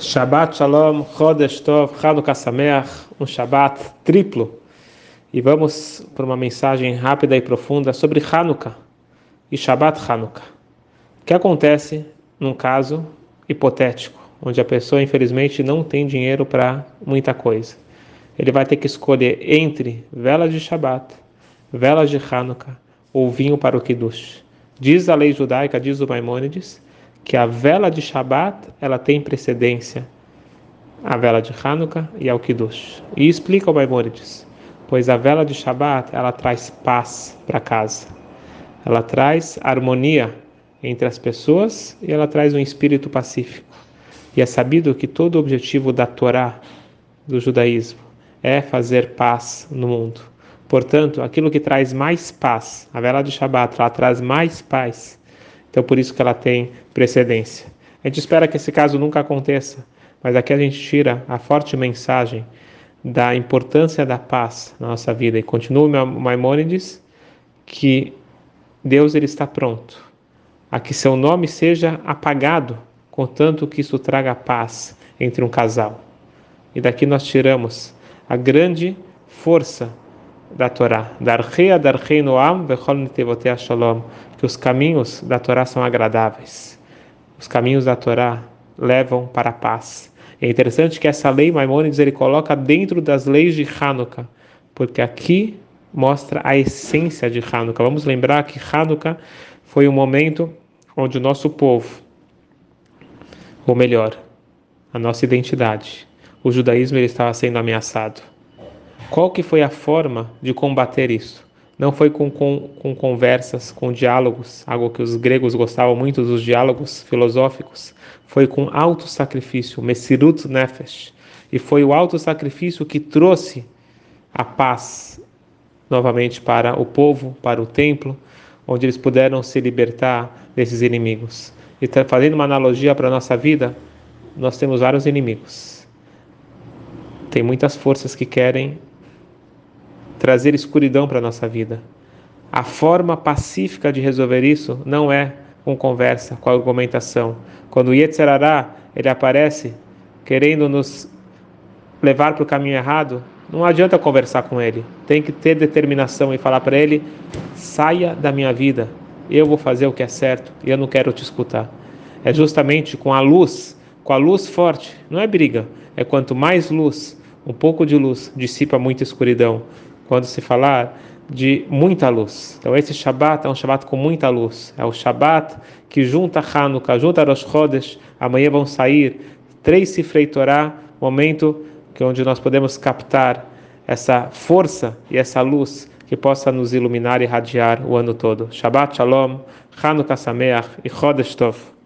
Shabbat Shalom, Chodesh Tov, Hanukkah Sameach, um Shabbat triplo. E vamos para uma mensagem rápida e profunda sobre Hanukkah e Shabbat Hanukkah. O que acontece num caso hipotético, onde a pessoa infelizmente não tem dinheiro para muita coisa? Ele vai ter que escolher entre velas de Shabbat, velas de Hanukkah ou vinho para o Kiddush. Diz a lei judaica, diz o Maimônides, que a vela de Shabat ela tem precedência à vela de Hanukkah e ao Kiddush. E explica o Maimonides, pois a vela de Shabat ela traz paz para casa, ela traz harmonia entre as pessoas e ela traz um espírito pacífico. E é sabido que todo o objetivo da Torá, do judaísmo, é fazer paz no mundo. Portanto, aquilo que traz mais paz, a vela de Shabat, ela traz mais paz então por isso que ela tem precedência. A gente espera que esse caso nunca aconteça, mas aqui a gente tira a forte mensagem da importância da paz na nossa vida. E continua Maimônides que Deus ele está pronto a que seu nome seja apagado, contanto que isso traga paz entre um casal. E daqui nós tiramos a grande força da Torá. Darchea darchei noam vechol nitevotea shalom. Que os caminhos da Torá são agradáveis. Os caminhos da Torá levam para a paz. É interessante que essa lei Maimônides ele coloca dentro das leis de Hanukkah, porque aqui mostra a essência de Hanukkah. Vamos lembrar que Hanukkah foi um momento onde o nosso povo, ou melhor, a nossa identidade, o judaísmo ele estava sendo ameaçado. Qual que foi a forma de combater isso? Não foi com, com, com conversas, com diálogos, algo que os gregos gostavam muito dos diálogos filosóficos. Foi com alto sacrifício, Messirut Nefesh. E foi o alto sacrifício que trouxe a paz novamente para o povo, para o templo, onde eles puderam se libertar desses inimigos. E tá fazendo uma analogia para a nossa vida, nós temos vários inimigos. Tem muitas forças que querem trazer escuridão para a nossa vida. A forma pacífica de resolver isso não é com conversa, com argumentação. Quando o Yetzerará ele aparece querendo nos levar para o caminho errado, não adianta conversar com ele. Tem que ter determinação e falar para ele: saia da minha vida, eu vou fazer o que é certo e eu não quero te escutar. É justamente com a luz, com a luz forte, não é briga, é quanto mais luz, um pouco de luz dissipa muita escuridão quando se falar de muita luz. Então esse Shabat é um Shabat com muita luz. É o Shabat que junta Hanukkah, junta Rosh Chodesh. Amanhã vão sair três Sifrei Torah, momento que onde nós podemos captar essa força e essa luz que possa nos iluminar e irradiar o ano todo. Shabbat Shalom, Hanukkah Sameach e Chodesh Tov.